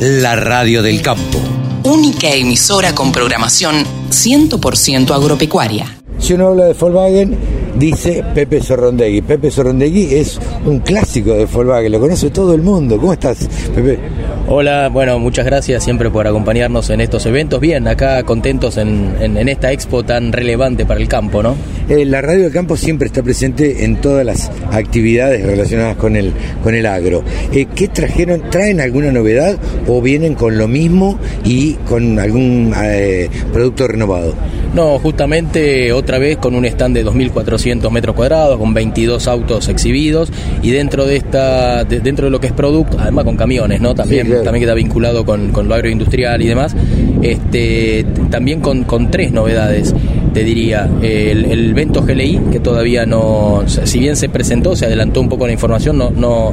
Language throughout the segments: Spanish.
la radio del campo. Única emisora con programación 100% agropecuaria. Si uno habla de Volkswagen, dice Pepe Sorrondegui. Pepe Sorrondegui es un clásico de Volkswagen, lo conoce todo el mundo. ¿Cómo estás, Pepe? Hola, bueno, muchas gracias siempre por acompañarnos en estos eventos. Bien, acá contentos en, esta expo tan relevante para el campo, ¿no? Eh, la radio del campo siempre está presente en todas las actividades relacionadas con el, con el agro. Eh, ¿Qué trajeron? ¿Traen alguna novedad o vienen con lo mismo y con algún eh, producto renovado? No, justamente otra vez con un stand de 2.400 metros cuadrados, con 22 autos exhibidos y dentro de esta, dentro de lo que es producto, además con camiones, ¿no? También, también queda vinculado con, lo agroindustrial y demás. Este, también con, con tres novedades te diría. El, el Vento GLI, que todavía no, si bien se presentó, se adelantó un poco la información, no, no,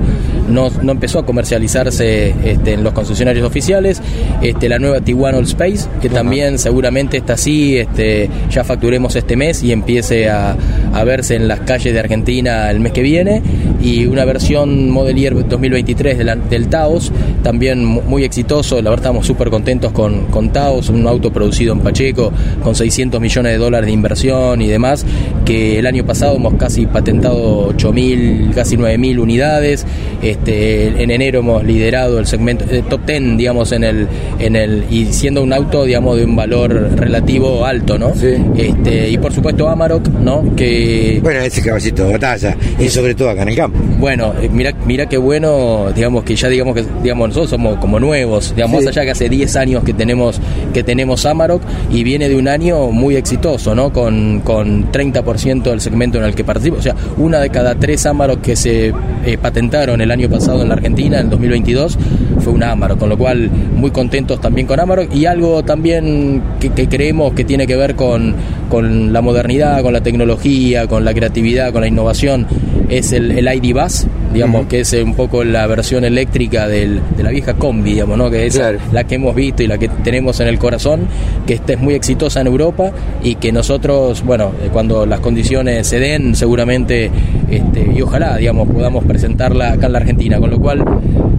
no, empezó a comercializarse este, en los concesionarios oficiales. Este, la nueva Tiguan All Space, que también seguramente está así, este, ya facturemos este mes y empiece a, a verse en las calles de Argentina el mes que viene. Y una versión Modelier 2023 del Taos, también muy exitoso. La verdad, estamos súper contentos con, con Taos, un auto producido en Pacheco con 600 millones de dólares de inversión y demás, que el año pasado hemos casi patentado 8.000, casi 9.000 unidades. Este, en enero hemos liderado el segmento eh, top 10, digamos, en el, en el, y siendo un auto, digamos, de un valor relativo alto, ¿no? Este, y por supuesto Amarok, ¿no? Que... Bueno, ese caballito de batalla, y sobre todo acá en el campo. Bueno, eh, mira, mira qué bueno, digamos, que ya digamos que, digamos, nosotros somos como nuevos, digamos, más allá que hace 10 años que tenemos, que tenemos Amarok, y viene de un año muy exitoso ¿no? Con, con 30% del segmento en el que participa. O sea, una de cada tres Amarok que se eh, patentaron el año pasado en la Argentina, en 2022, fue un Amarok, con lo cual muy contentos también con Amarok y algo también que, creemos que tiene que ver con, con, la modernidad, con la tecnología, con la creatividad, con la innovación, es el, el ID Bus, digamos, que es un poco la versión eléctrica del, de la vieja combi, digamos, ¿no? Que es la que hemos visto y la que tenemos en el corazón, que esta es muy exitosa en Europa y que nosotros, bueno, eh, cuando las condiciones se den, seguramente, este, y ojalá, digamos, podamos presentarla acá en la Argentina, con lo cual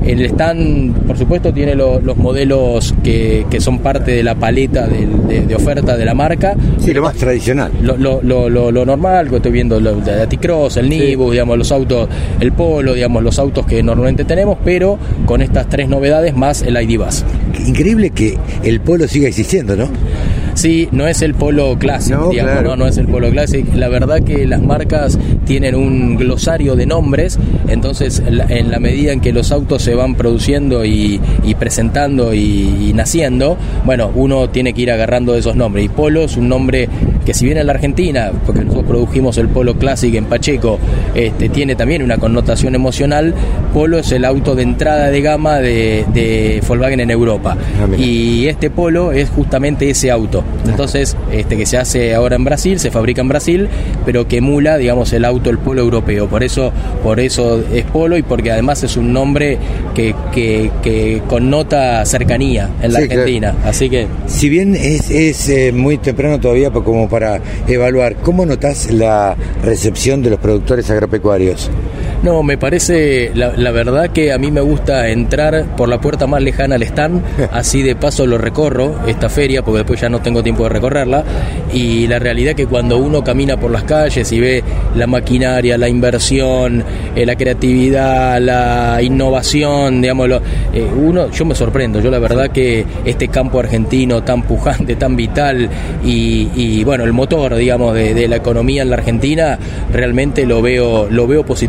el stand, por supuesto, tiene los modelos que, que, son parte de la paleta de, oferta de la marca. Sí, lo más tradicional. Lo, lo, lo, lo normal, que estoy viendo, el Aticross, el Nibus, digamos, los autos, el Polo, digamos, los autos que normalmente tenemos, pero con estas tres novedades más el ID Bus. Increíble que el Polo siga existiendo, ¿no? Sí, no es el polo clásico, no, digamos, no, no es el polo clásico. La verdad que las marcas tienen un glosario de nombres, entonces en la medida en que los autos se van produciendo y, presentando y, naciendo, bueno, uno tiene que ir agarrando esos nombres. Y polo es un nombre que si bien en la Argentina, porque nosotros produjimos el Polo Classic en Pacheco, este, tiene también una connotación emocional, Polo es el auto de entrada de gama de, de Volkswagen en Europa. Ah, y este Polo es justamente ese auto. Entonces, este que se hace ahora en Brasil, se fabrica en Brasil, pero que emula, digamos, el auto, el Polo europeo. Por eso, por eso es Polo y porque además es un nombre que, que, connota cercanía en la Argentina. Así que. Si bien es, es eh, muy temprano todavía como para evaluar. ¿Cómo notas la recepción de los productores agropecuarios? No, me parece, la, verdad que a mí me gusta entrar por la puerta más lejana al stand, así de paso lo recorro, esta feria, porque después ya no tengo tiempo de recorrerla, y la realidad que cuando uno camina por las calles y ve la maquinaria, la inversión, eh, la creatividad, la innovación, digamos, eh, uno, yo me sorprendo, yo la verdad que este campo argentino tan pujante, tan vital, y, bueno, el motor, digamos, de, de la economía en la Argentina, realmente lo veo, lo veo positivo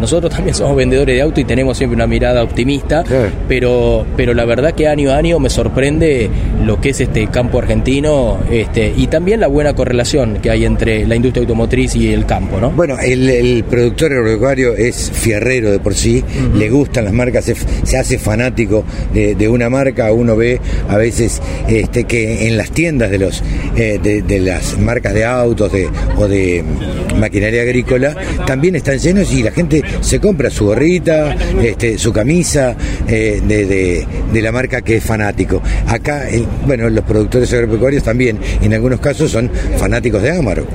nosotros también somos vendedores de auto y tenemos siempre una mirada optimista, pero, pero la verdad que año a año me sorprende lo que es este campo argentino este, y también la buena correlación que hay entre la industria automotriz y el campo. ¿no? Bueno, el, productor agropecuario es fierrero de por sí, le gustan las marcas, se, hace fanático de, una marca, uno ve a veces este, que en las tiendas de, los, eh, de, las marcas de autos o de maquinaria agrícola también están llenos y la gente se compra su gorrita, este, su camisa eh, de, la marca que es fanático. Acá, bueno, los productores agropecuarios también, en algunos casos, son fanáticos de Amaro.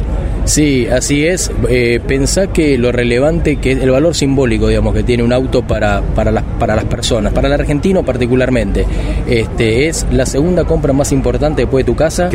Sí, así es. Eh, pensá que lo relevante, que es el valor simbólico, digamos, que tiene un auto para, para, las, para las personas, para el argentino particularmente, este, es la segunda compra más importante después de tu casa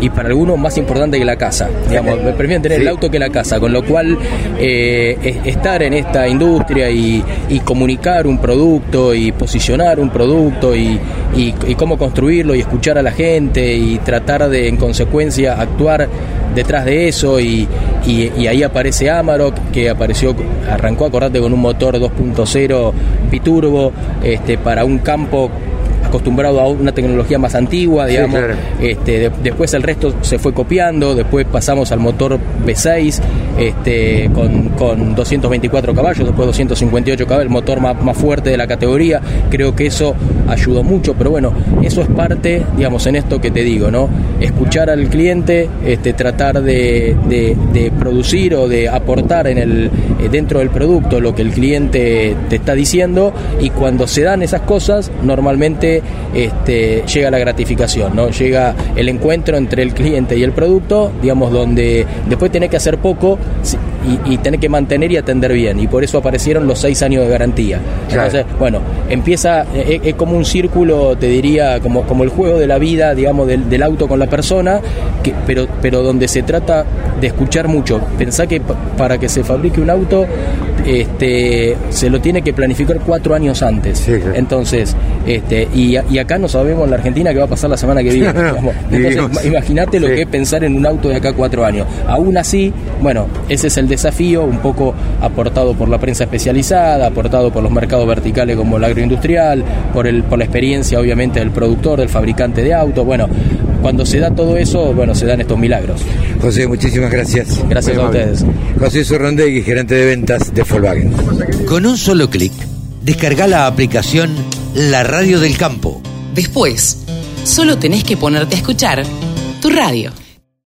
y para algunos más importante que la casa. Digamos, me prefieren tener el auto que la casa, con lo cual eh, estar en esta industria y, comunicar un producto y posicionar un producto y, y cómo construirlo y escuchar a la gente y tratar de en consecuencia actuar detrás de eso y, ahí aparece Amarok que apareció, arrancó, acordate, con un motor 2.0 biturbo este, para un campo acostumbrado a una tecnología más antigua, digamos. este, después el resto se fue copiando, después pasamos al motor V6 este, con, con 224 caballos, después 258 caballos, el motor más, más fuerte de la categoría. Creo que eso ayudó mucho, pero bueno, eso es parte, digamos, en esto que te digo, ¿no? Escuchar al cliente, este, tratar de, de, producir o de aportar en el, eh, dentro del producto lo que el cliente te está diciendo y cuando se dan esas cosas, normalmente este, llega la gratificación, ¿no? Llega el encuentro entre el cliente y el producto, digamos, donde después tiene que hacer poco y, y que mantener y atender bien. Y por eso aparecieron los seis años de garantía. Entonces, bueno, empieza, es, es, como un círculo, te diría, como, como el juego de la vida, digamos, del, del auto con la persona, que, pero, pero donde se trata de escuchar mucho. Pensá que para que se fabrique un auto este, se lo tiene que planificar cuatro años antes. Entonces, este, y, acá no sabemos en la Argentina qué va a pasar la semana que viene. Entonces, imagínate lo que es pensar en un auto de acá cuatro años. Aún así, bueno, ese es el desafío, un poco aportado por la prensa especializada, aportado por los mercados verticales como el agroindustrial, por, el, por la experiencia obviamente del productor, del fabricante de autos. Bueno, cuando se da todo eso, bueno, se dan estos milagros. José, muchísimas gracias. Gracias a ustedes. José Sorrondegui, gerente de ventas de Volkswagen. Con un solo clic, descarga la aplicación La Radio del Campo. Después, solo tenés que ponerte a escuchar tu radio.